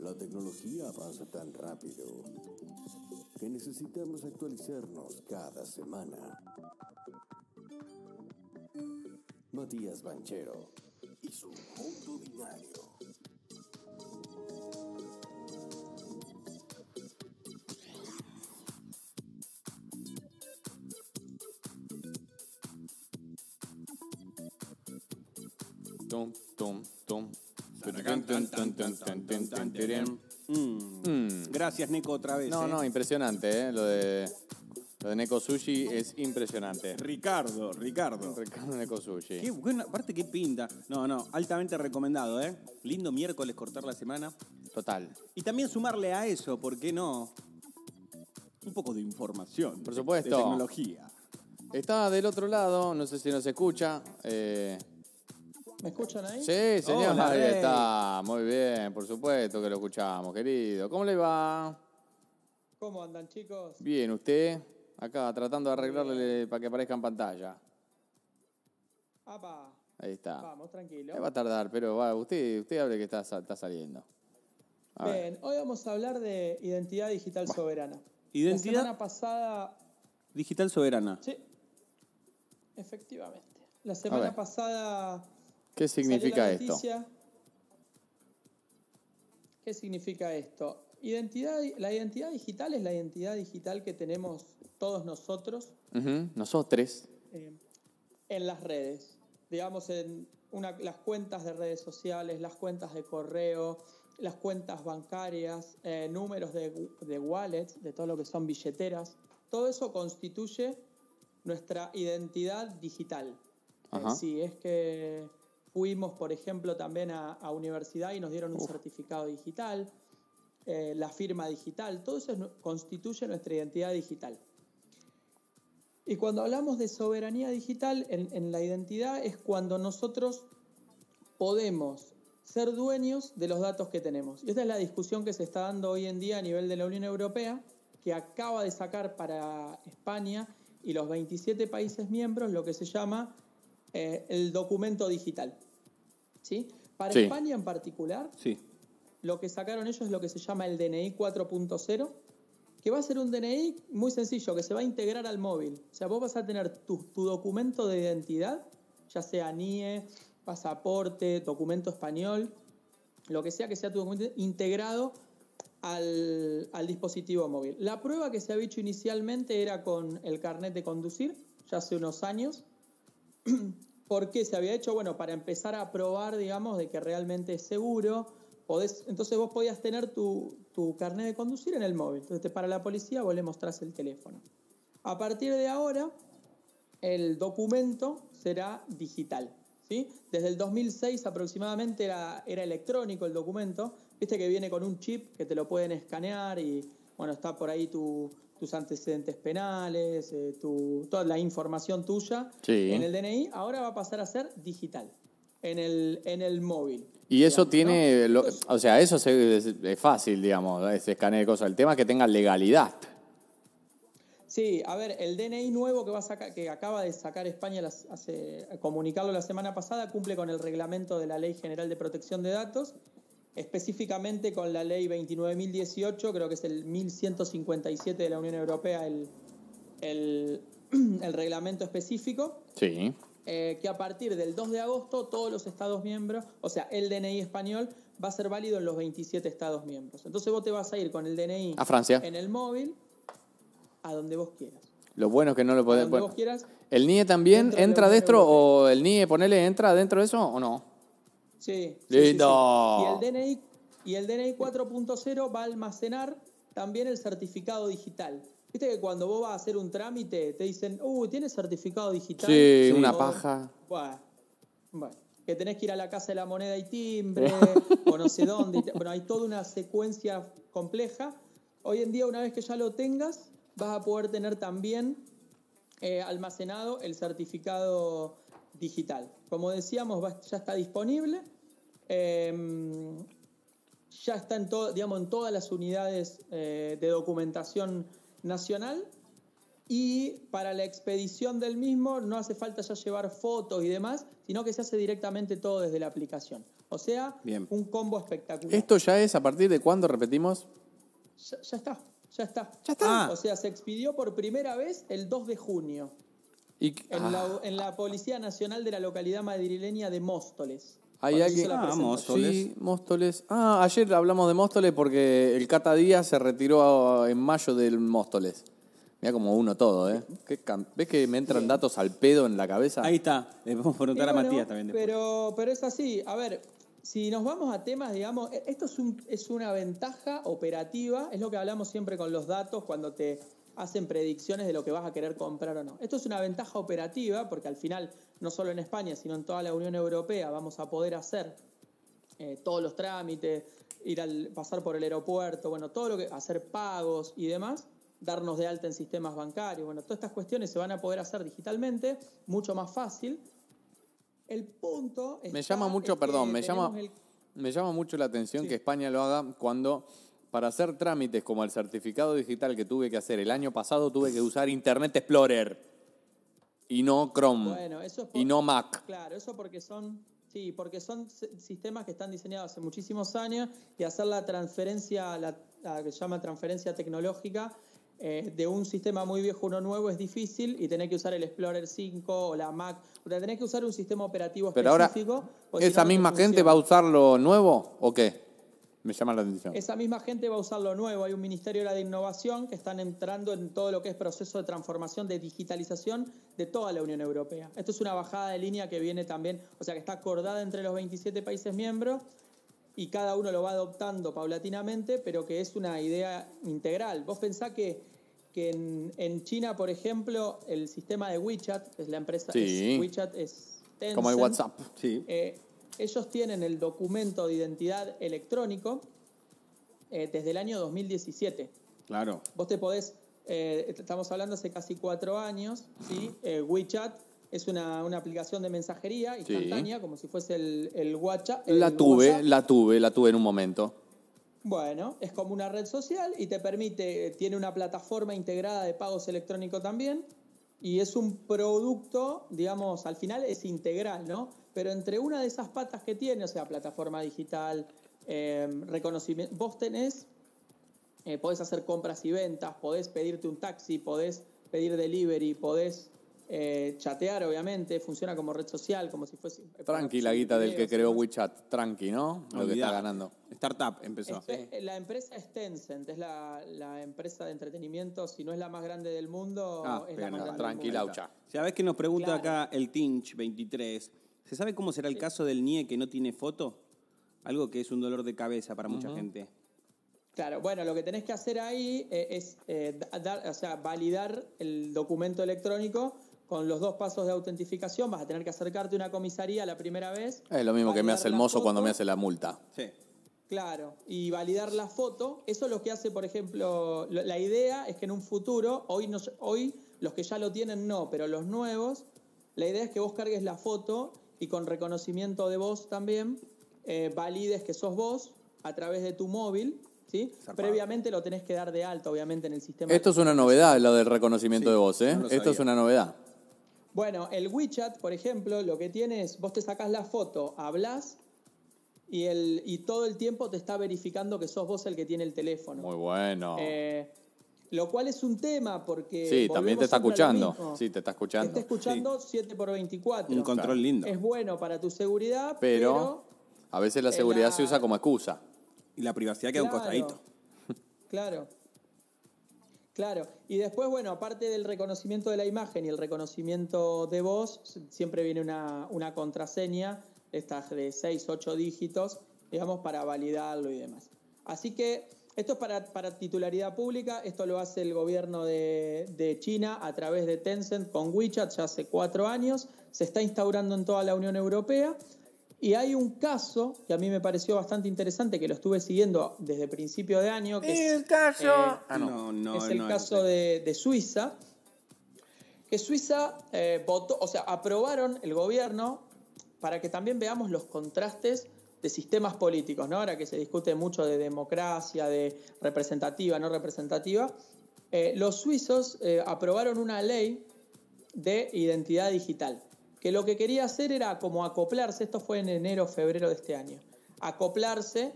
La tecnología avanza tan rápido que necesitamos actualizarnos cada semana. Matías Banchero y su mundo binario. Gracias, Neko, otra vez. No, ¿eh? no, impresionante, ¿eh? Lo de, lo de Neko Sushi es impresionante. Ricardo, Ricardo. Ricardo Neko Sushi. Qué buena, aparte qué pinta. No, no, altamente recomendado, ¿eh? Lindo miércoles cortar la semana. Total. Y también sumarle a eso, ¿por qué no? Un poco de información. Por supuesto. De tecnología. Está del otro lado, no sé si nos escucha. eh, ¿Me escuchan ahí? sí, señor, Hola, ahí está. Muy bien, por supuesto que lo escuchamos, querido. ¿Cómo le va? ¿Cómo andan, chicos? Bien, usted. Acá tratando de arreglarle para que aparezca en pantalla. Apa, Ahí está. vamos, tranquilo. Eh, Va a tardar, pero va, usted, usted hable que está, sa- está saliendo. A ver. Bien, hoy vamos a hablar de identidad digital soberana. La Identidad semana pasada, digital soberana. sí, efectivamente. La semana pasada ¿Qué significa esto? ¿Qué significa esto? Identidad, la identidad digital es la identidad digital que tenemos todos nosotros Nosotros. eh, en las redes, digamos en una- las cuentas de redes sociales, las cuentas de correo, las cuentas bancarias, eh, números de, de wallets, de todo lo que son billeteras, todo eso constituye nuestra identidad digital. Eh, si es que fuimos, por ejemplo, también a, a universidad y nos dieron un certificado digital, eh, la firma digital, todo eso constituye nuestra identidad digital. Y cuando hablamos de soberanía digital en, en la identidad es cuando nosotros podemos ser dueños de los datos que tenemos. Y esta es la discusión que se está dando hoy en día a nivel de la Unión Europea, que acaba de sacar para España y los 27 países miembros lo que se llama eh, el documento digital. ¿Sí? Para Sí. España en particular, Sí. lo que sacaron ellos es lo que se llama el DNI 4.0, que va a ser un DNI muy sencillo, que se va a integrar al móvil. O sea, vos vas a tener tu, tu documento de identidad, ya sea NIE, pasaporte, documento español, lo que sea que sea tu documento integrado al, al dispositivo móvil. La prueba que se había hecho inicialmente era con el carnet de conducir, ya hace unos años. ¿Por qué se había hecho? Bueno, para empezar a probar, digamos, de que realmente es seguro. Entonces vos podías tener tu, tu carnet de conducir en el móvil. Entonces para la policía, vos le mostrás el teléfono. A partir de ahora, el documento será digital. ¿sí? Desde el 2006 aproximadamente era, era electrónico el documento. Viste que viene con un chip que te lo pueden escanear y bueno, está por ahí tu- tus antecedentes penales, eh, tu- toda la información tuya Sí. en el DNI. Ahora va a pasar a ser digital en el, en el móvil. Y eso digamos, tiene, ¿no? lo- Entonces, o sea, eso se- es, es fácil, digamos, ese escaneo de cosas. El tema es que tenga legalidad. Sí, a ver, el DNI nuevo que va a sacar, que acaba de sacar España las- hace, comunicarlo la semana pasada, cumple con el reglamento de la Ley General de Protección de Datos, específicamente con la Ley 29.018, creo que es el 1157 de la Unión Europea, el, el, el reglamento específico, Sí. eh, que a partir del 2 de agosto todos los Estados miembros, o sea, el DNI español va a ser válido en los 27 Estados miembros. Entonces vos te vas a ir con el DNI A Francia. en el móvil a donde vos quieras. Lo bueno es que no lo A podés. donde bueno, vos quieras. ¿El NIE también Dentro entra dentro Europea. o el NIE, ponele, entra dentro de eso o no? Sí. sí, sí, Lindo. sí. Y el DNI, y el DNI 4.0 va a almacenar también el certificado digital. Viste que cuando vos vas a hacer un trámite te dicen, uy, ¿tienes certificado digital? Sí, una paja. Bueno, bueno, que tenés que ir a la casa de la moneda y timbre, o no sé dónde. Bueno, hay toda una secuencia compleja. Hoy en día, una vez que ya lo tengas, vas a poder tener también eh, almacenado el certificado digital. Como decíamos, va- ya está disponible. eh, ya está en, todo, digamos, en todas las unidades eh, de documentación nacional. Y para la expedición del mismo no hace falta ya llevar fotos y demás, sino que se hace directamente todo desde la aplicación. O sea, Bien. un combo espectacular. ¿Esto ya es a partir de cuándo repetimos? Ya, ya está, ya está. Ya está. Ah. O sea, se expidió por primera vez el 2 de junio Y, en, ah, la, en la Policía Nacional de la localidad madrileña de Móstoles. Hay alguien- Ah. Móstoles. Sí, Móstoles. Ah, ayer hablamos de Móstoles porque el Cata Díaz se retiró en mayo del Móstoles. Mira como uno todo, ¿eh? ¿Ves que me entran datos al pedo en la cabeza? Ahí está. Le podemos preguntar a Matías también. después. Pero, pero es así. A ver, si nos vamos a temas, digamos, e- esto es, un- es una ventaja operativa, es lo que hablamos siempre con los datos cuando te hacen predicciones de lo que vas a querer comprar o no. Esto es una ventaja operativa porque al final, no solo en España, sino en toda la Unión Europea, vamos a poder hacer eh, todos los trámites, ir al, pasar por el aeropuerto, bueno, todo lo que, hacer pagos y demás, darnos de alta en sistemas bancarios, bueno, todas estas cuestiones se van a poder hacer digitalmente, mucho más fácil. El punto Me llama mucho, perdón, me llama, el- me llama mucho la atención que España lo haga cuando para hacer trámites como el certificado digital que tuve que hacer el año pasado tuve que usar Internet Explorer y no Chrome Bueno, eso es por- y no Mac. Claro, eso porque son, sí, porque son sistemas que están diseñados hace muchísimos años y hacer la transferencia, la, la que se llama transferencia tecnológica eh, de un sistema muy viejo a uno nuevo es difícil y tenés que usar el Explorer 5 o la Mac, o sea, tenés que usar un sistema operativo Pero ahora, específico. porque si ¿esa no misma gente va a usar lo nuevo o qué? Me llama la atención. Esa misma gente va a usar lo nuevo. Hay un Ministerio ahora de Innovación que están entrando en todo lo que es proceso de transformación, de digitalización de toda la Unión Europea. Esto es una bajada de línea que viene también, o sea, que está acordada entre los 27 países miembros y cada uno lo va adoptando paulatinamente, pero que es una idea integral. Vos pensás que, que en, en China, por ejemplo, el sistema de WeChat, que es la empresa, Sí. es- WeChat es Tencent, Como el WhatsApp. Sí. eh, ellos tienen el documento de identidad electrónico eh, desde el año 2017. Claro. Vos te podés, eh, estamos hablando hace casi cuatro años, ¿sí? Eh, WeChat es una, una aplicación de mensajería instantánea, como si fuese el, el WhatsApp. el La tuve, WhatsApp. la tuve, la tuve en un momento. Bueno, es como una red social y te permite, tiene una plataforma integrada de pagos electrónicos también y es un producto, digamos, al final es integral, ¿no? Pero entre una de esas patas que tiene, o sea, plataforma digital, eh, reconocimiento, vos tenés, eh, podés hacer compras y ventas, podés pedirte un taxi, podés pedir delivery, podés eh, chatear, obviamente, funciona como red social, como si fuese... Tranqui la guita del que creó. WeChat. Tranqui, ¿no? Lo que está ganando. Startup empezó. Espe- La empresa es Tencent, es la, la empresa de entretenimiento, si no es la más grande del mundo, Ah, es la más grande tranquilaucha. ¿Sabés que nos pregunta Claro. acá el Tinch 23? ¿Se sabe cómo será el caso del NIE que no tiene foto? Algo que es un dolor de cabeza para mucha gente. Claro, bueno, lo que tenés que hacer ahí eh, es eh, da- dar, o sea, validar el documento electrónico con los dos pasos de autentificación. Vas a tener que acercarte a una comisaría la primera vez. Es lo mismo que me hace el mozo foto. cuando me hace la multa. Sí. Claro, y validar la foto. Eso es lo que hace, por ejemplo, lo- la idea es que en un futuro, hoy, no, hoy los que ya lo tienen no, pero los nuevos, la idea es que vos cargues la foto y con reconocimiento de voz también eh, valides que sos vos a través de tu móvil. ¿sí? Zarpado. Previamente lo tenés que dar de alta, obviamente, en el sistema. Esto es una novedad, lo del reconocimiento Sí, de voz, ¿eh? no Esto es una novedad. Bueno, el WeChat, por ejemplo, lo que tiene es, vos te sacás la foto, hablas y, el, y todo el tiempo te está verificando que sos vos el que tiene el teléfono. Muy bueno. Eh, lo cual es un tema porque. sí, también te está escuchando. Sí, te está Te escuchando. está escuchando 7 por 24 Un control lindo. Es bueno para tu seguridad, Pero pero. a veces la seguridad la- se usa como excusa. Y la privacidad queda un costadito. Claro. Claro. Y después, bueno, aparte del reconocimiento de la imagen y el reconocimiento de voz, siempre viene una, una contraseña, estas de 6, 8 dígitos, digamos, para validarlo y demás. Así que esto es para, para titularidad pública, esto lo hace el gobierno de, de China a través de Tencent con WeChat ya hace cuatro años, se está instaurando en toda la Unión Europea. Y hay un caso que a mí me pareció bastante interesante, que lo estuve siguiendo desde principio de año, que es, caso. eh, Ah, no. no, no, es el no caso de, de Suiza, que Suiza eh, votó, o sea, aprobaron el gobierno para que también veamos los contrastes de sistemas políticos, ¿no? Ahora que se discute mucho de democracia, de representativa, no representativa, eh, los suizos eh, aprobaron una ley de identidad digital, que lo que quería hacer era como acoplarse, esto fue en enero, febrero de este año, acoplarse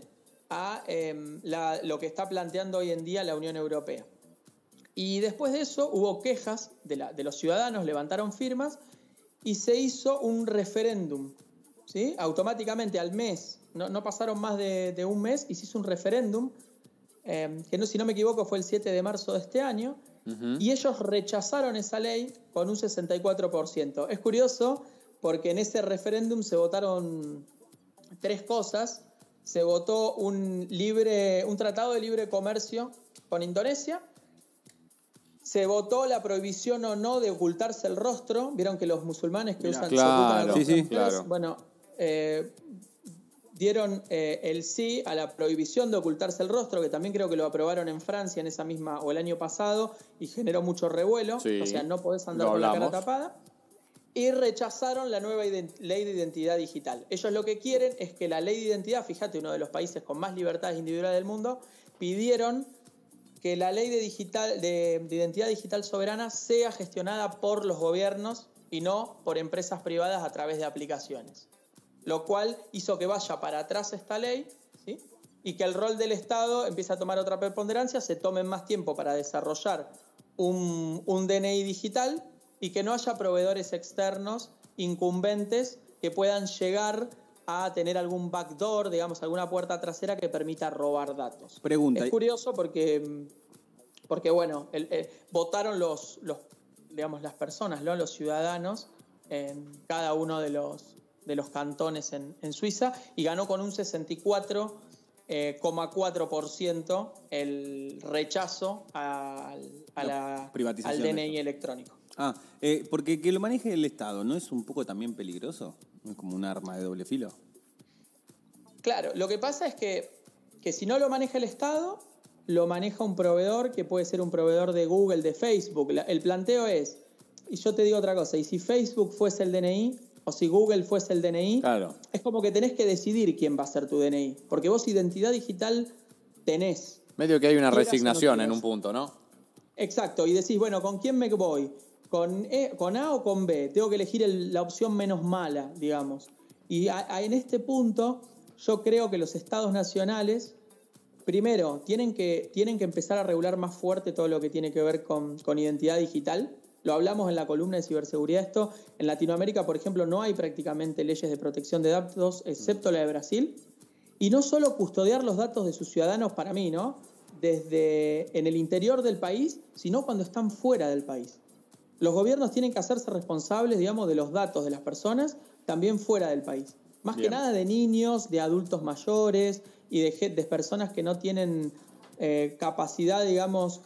a em, lo que está planteando hoy en día la Unión Europea. Y después de eso hubo quejas de, los ciudadanos, levantaron firmas y se hizo un referéndum. ¿sí? Automáticamente al mes, no, no pasaron más de, un mes, y se hizo un referéndum, eh, que no, si no me equivoco fue el 7 de marzo de este año, y ellos rechazaron esa ley con un 64%. Es curioso porque en ese referéndum se votaron tres cosas. Se votó un, libre, un tratado de libre comercio con Indonesia, se votó la prohibición o no de ocultarse el rostro. Vieron que los musulmanes que usan se ocultan el rostro sí, sí, claro. Bueno, eh, dieron eh, el sí a la prohibición de ocultarse el rostro, que también creo que lo aprobaron en Francia en esa misma o el año pasado y generó mucho revuelo. Sí, o sea, no podés andar con la cara tapada. Y rechazaron la nueva ley de identidad digital. Ellos lo que quieren es que la ley de identidad, fíjate, uno de los países con más libertades individuales del mundo, pidieron que la ley de, digital, de, de identidad digital soberana sea gestionada por los gobiernos y no por empresas privadas a través de aplicaciones. Lo cual hizo que vaya para atrás esta ley ¿sí? y que el rol del Estado empiece a tomar otra preponderancia, se tomen más tiempo para desarrollar un, un DNI digital y que no haya proveedores externos incumbentes que puedan llegar a tener algún backdoor, digamos, alguna puerta trasera que permita robar datos. Pregunta. Es curioso porque, porque bueno, el- eh, votaron los, los, digamos, las personas, ¿no? los ciudadanos, en cada uno de los, de los cantones en, en Suiza y ganó con un 64,4% el rechazo al, a La al DNI electrónico. Ah, eh, porque que lo maneje el Estado, ¿no es un poco también peligroso? ¿No es como un arma de doble filo? Claro, lo que pasa es que, que si no lo maneja el Estado, lo maneja un proveedor que puede ser un proveedor de Google, de Facebook. La- el planteo es, y yo te digo otra cosa, y si Facebook fuese el DNI, o si Google fuese el DNI, Claro. es como que tenés que decidir quién va a ser tu DNI. Porque vos identidad digital tenés. Medio que hay una no resignación en un punto, ¿no? Exacto, y decís, bueno, ¿con quién me voy? ¿Con, E- con A o con B? Tengo que elegir el- la opción menos mala, digamos. Y a- a- en este punto, yo creo que los estados nacionales, primero, tienen que, tienen que empezar a regular más fuerte todo lo que tiene que ver con, con identidad digital. Lo hablamos en la columna de ciberseguridad esto. En Latinoamérica, por ejemplo, no hay prácticamente leyes de protección de datos, excepto la de Brasil. Y no solo custodiar los datos de sus ciudadanos para mí, ¿no? Desde en el interior del país, sino cuando están fuera del país. Los gobiernos tienen que hacerse responsables, digamos, de los datos de las personas también fuera del país. Más Bien. que nada de niños, de adultos mayores y de, personas que no tienen eh, capacidad, digamos,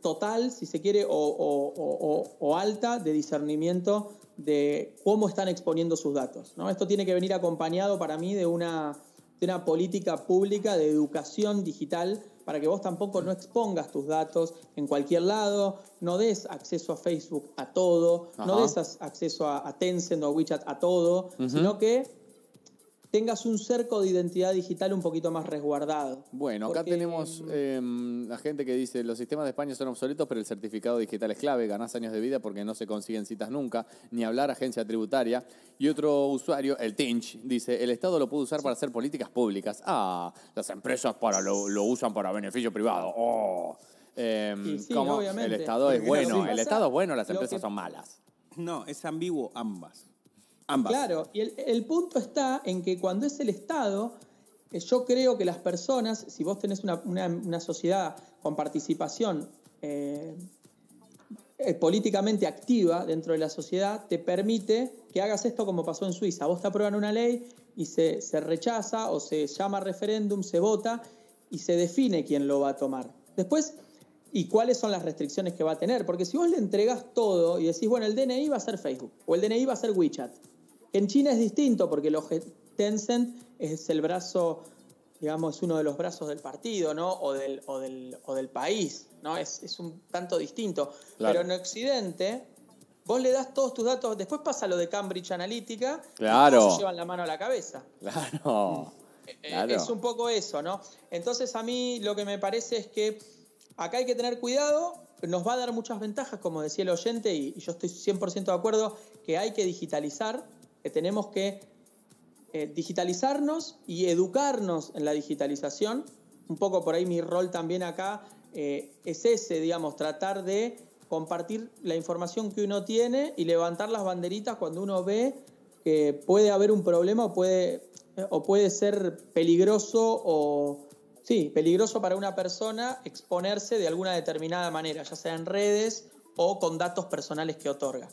total, si se quiere, o, o- o- o- o alta de discernimiento de cómo están exponiendo sus datos. ¿no? Esto tiene que venir acompañado para mí de una, de una política pública de educación digital para que vos tampoco no expongas tus datos en cualquier lado, no des acceso a Facebook a todo, no des acceso a, a Tencent o a WeChat a todo, sino que tengas un cerco de identidad digital un poquito más resguardado. Bueno, acá Porque, tenemos mm, eh, la gente que dice, los sistemas de España son obsoletos, pero el certificado digital es clave, ganás años de vida porque no se consiguen citas nunca, ni hablar agencia tributaria. Y otro usuario, el Tinch, dice, el Estado lo puede usar para hacer políticas públicas. Ah, las empresas para lo, lo usan para beneficio privado. Oh. Eh, obviamente. El Estado es bueno, el Estado es bueno, las empresas que- son malas. No, es ambiguo ambas. Claro, y el, punto está en que cuando es el Estado, eh, yo creo que las personas, si vos tenés una sociedad con participación eh, eh, políticamente activa dentro de la sociedad, te permite que hagas esto como pasó en Suiza. Vos te aprueban una ley y se, se rechaza o se llama referéndum, se vota y se define quién lo va a tomar. Después, ¿y cuáles son las restricciones que va a tener? Porque si vos le entregás todo y decís, bueno, el DNI va a ser Facebook o el DNI va a ser WeChat, en China es distinto porque los Tencent es el brazo, digamos, es uno de los brazos del partido, ¿no? O del, o del, o del país, ¿no? Es, es un tanto distinto. Claro. Pero en Occidente, vos le das todos tus datos, después pasa lo de Cambridge Analytica, y Claro. todos se llevan la mano a la cabeza. Claro. Eh, Claro. Es un poco eso, ¿no? Entonces a mí lo que me parece es que acá hay que tener cuidado nos va a dar muchas ventajas, como decía el oyente, y, y yo estoy 100% de acuerdo, que hay que digitalizar, que tenemos que eh, digitalizarnos y educarnos en la digitalización. Un poco por ahí mi rol también acá eh, es ese, digamos, tratar de compartir la información que uno tiene y levantar las banderitas cuando uno ve que puede haber un problema o puede, o puede ser peligroso o sí, peligroso para una persona exponerse de alguna determinada manera, ya sea en redes o con datos personales que otorga.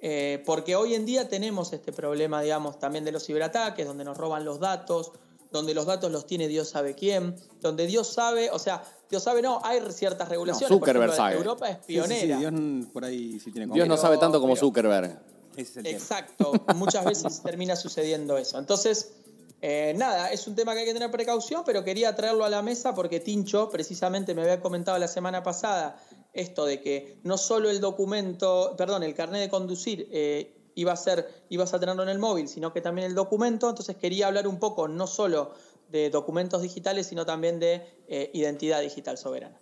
Eh, porque hoy en día tenemos este problema, digamos, también de los ciberataques, donde nos roban los datos, donde los datos los tiene Dios sabe quién, donde Dios sabe, o sea, Dios sabe, no, hay ciertas regulaciones. No, Zuckerberg por ejemplo, sabe. Europa es Sí, sí, sí, pionera. Dios por ahí sí tiene Dios no sabe tanto como pero- Zuckerberg. Ese es el tema. Exacto, muchas veces termina sucediendo eso. Entonces, eh, nada, es un tema que hay que tener precaución, pero quería traerlo a la mesa porque Tincho precisamente me había comentado la semana pasada esto de que no solo el documento, perdón, el carnet de conducir eh, iba a ser, ibas a tenerlo en el móvil, sino que también el documento. Entonces quería hablar un poco no solo de documentos digitales, sino también de eh, identidad digital soberana.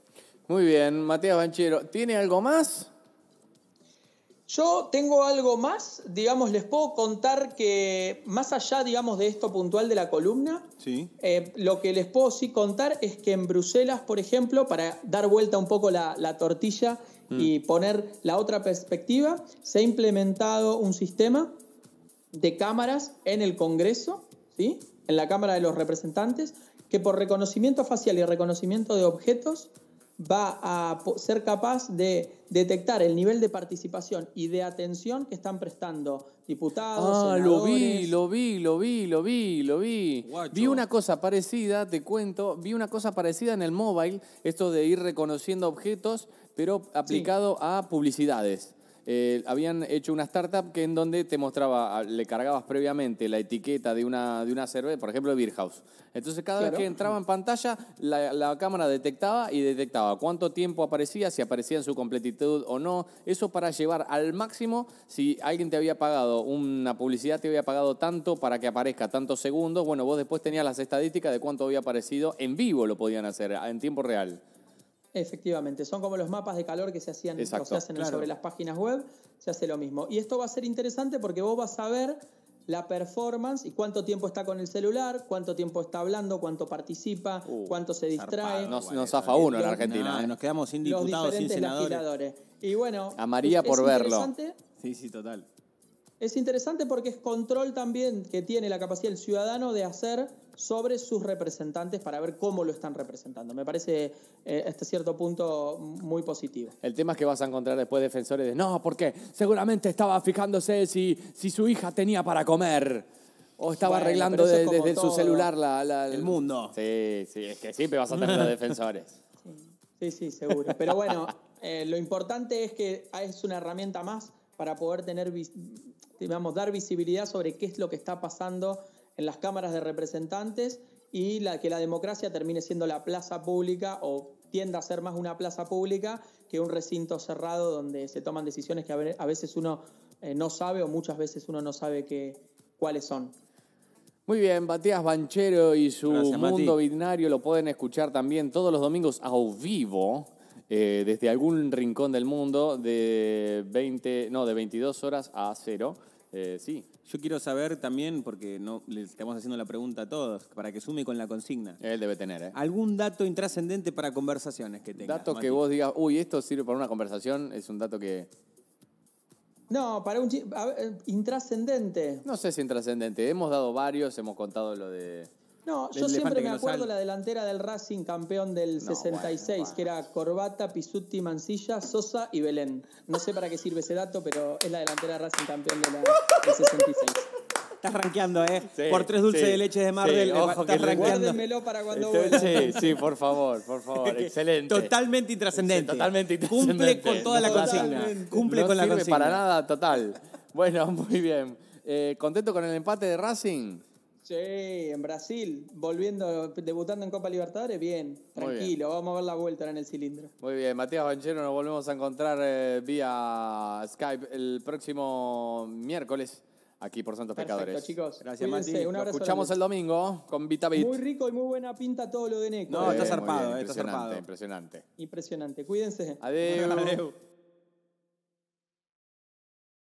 Muy bien, Matías Banchero. ¿Tiene algo más? Yo tengo algo más, digamos, les puedo contar que más allá, digamos, de esto puntual de la columna, Sí. eh, lo que les puedo sí contar es que en Bruselas, por ejemplo, para dar vuelta un poco la, la tortilla y poner la otra perspectiva, se ha implementado un sistema de cámaras en el Congreso, ¿sí? en la Cámara de los Representantes, que por reconocimiento facial y reconocimiento de objetos va a ser capaz de detectar el nivel de participación y de atención que están prestando diputados. Ah, lo vi, lo vi, lo vi, lo vi, lo vi. Guacho. Vi una cosa parecida, te cuento, vi una cosa parecida en el mobile, esto de ir reconociendo objetos, pero aplicado a publicidades. Eh, habían hecho una startup que en donde te mostraba, le cargabas previamente la etiqueta de una, de una cerveza, por ejemplo, de Beer House. Entonces cada Claro. vez que entraba en pantalla, la, la cámara detectaba y detectaba cuánto tiempo aparecía, si aparecía en su completitud o no. Eso para llevar al máximo, si alguien te había pagado una publicidad, te había pagado tanto para que aparezca tantos segundos, bueno, vos después tenías las estadísticas de cuánto había aparecido. En vivo lo podían hacer, en tiempo real. Efectivamente, son como los mapas de calor que se hacían Exacto, o se hacen claro. sobre las páginas web, se hace lo mismo. Y esto va a ser interesante porque vos vas a ver la performance y cuánto tiempo está con el celular, cuánto tiempo está hablando, cuánto participa, Uh, cuánto se distrae, zarpado. Nos, Bueno, nos zafa uno en lo- Argentina. No, ¿eh? nos quedamos sin diputados, sin diferentes senadores. legisladores. Y bueno, A María es- por es verlo. interesante- Sí, sí, total. Es interesante porque es control también que tiene la capacidad el ciudadano de hacer sobre sus representantes para ver cómo lo están representando. Me parece eh, hasta cierto punto muy positivo. El tema es que vas a encontrar después defensores de no, porque seguramente estaba fijándose si, si su hija tenía para comer. O estaba Bueno, arreglando de- desde su celular la, la- El mundo. Sí, sí, es que siempre vas a tener los defensores. Sí, sí, seguro. Pero bueno, eh, lo importante es que es una herramienta más para poder tener, digamos, dar visibilidad sobre qué es lo que está pasando en las cámaras de representantes y la, que la democracia termine siendo la plaza pública o tienda a ser más una plaza pública que un recinto cerrado donde se toman decisiones que a ve- a veces uno eh, no sabe o muchas veces uno no sabe que, cuáles son. Muy bien, Matías Banchero y su Gracias, Mati. mundo binario lo pueden escuchar también todos los domingos a vivo. eh, desde algún rincón del mundo de 20, no, de 22 horas a cero. Eh, sí, Yo quiero saber también, porque no le estamos haciendo la pregunta a todos, para que sume con la consigna. él debe tener, ¿eh? ¿Algún dato intrascendente para conversaciones que tengas? Dato que vos digas, uy, esto sirve para una conversación, es un dato que No, para un ver, eh, intrascendente. no sé si intrascendente. Hemos dado varios, hemos contado lo de No, yo siempre me acuerdo sale. la delantera del Racing campeón del No, 66, bueno, bueno. que era Corbata, Pisuti, Mancilla, Sosa y Belén. No sé para qué sirve ese dato, pero es la delantera de Racing campeón de la, del 66. Estás rankeando, ¿eh? Sí, Por tres dulces sí, de leche de sí, Marvel, ojo estás que rankeando. Para cuando Este- vuelva. Sí, sí, por favor, por favor. Excelente. Totalmente intrascendente. Sí, totalmente intrascendente. Cumple con toda la Totalmente. consigna. Cumple no con la sirve consigna. para nada, total. Bueno, muy bien. Eh, ¿Contento con el empate de Racing? Sí, en Brasil, volviendo, debutando en Copa Libertadores, bien, Muy bien. tranquilo, vamos a ver la vuelta ahora en el cilindro. Muy bien, Matías Banchero, nos volvemos a encontrar eh, vía Skype el próximo miércoles aquí por Santos Perfecto, Pecadores. chicos. Gracias, Mati. Un abrazo. escuchamos el domingo con VitaBit. Muy rico y muy buena pinta todo lo de Neco. No, eh. está muy zarpado, bien, eh, está impresionante, zarpado. impresionante. Impresionante. Cuídense. Adiós. Adeu.